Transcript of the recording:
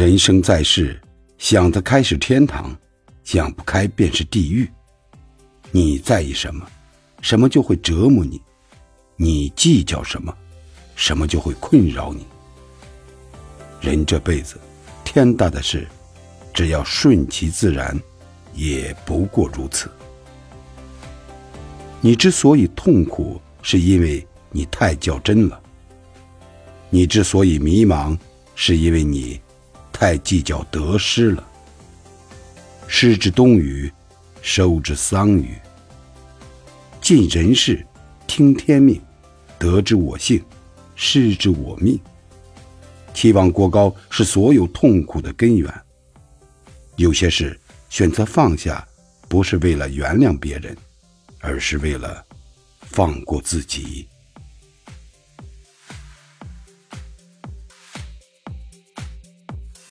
人生在世，想得开是天堂，想不开便是地狱。你在意什么，什么就会折磨你；你计较什么，什么就会困扰你。人这辈子，天大的事，只要顺其自然，也不过如此。你之所以痛苦，是因为你太较真了；你之所以迷茫，是因为你太计较得失了。失之东隅，收之桑榆。尽人事，听天命，得之我幸，失之我命。期望过高是所有痛苦的根源。有些事选择放下，不是为了原谅别人。而是为了放过自己。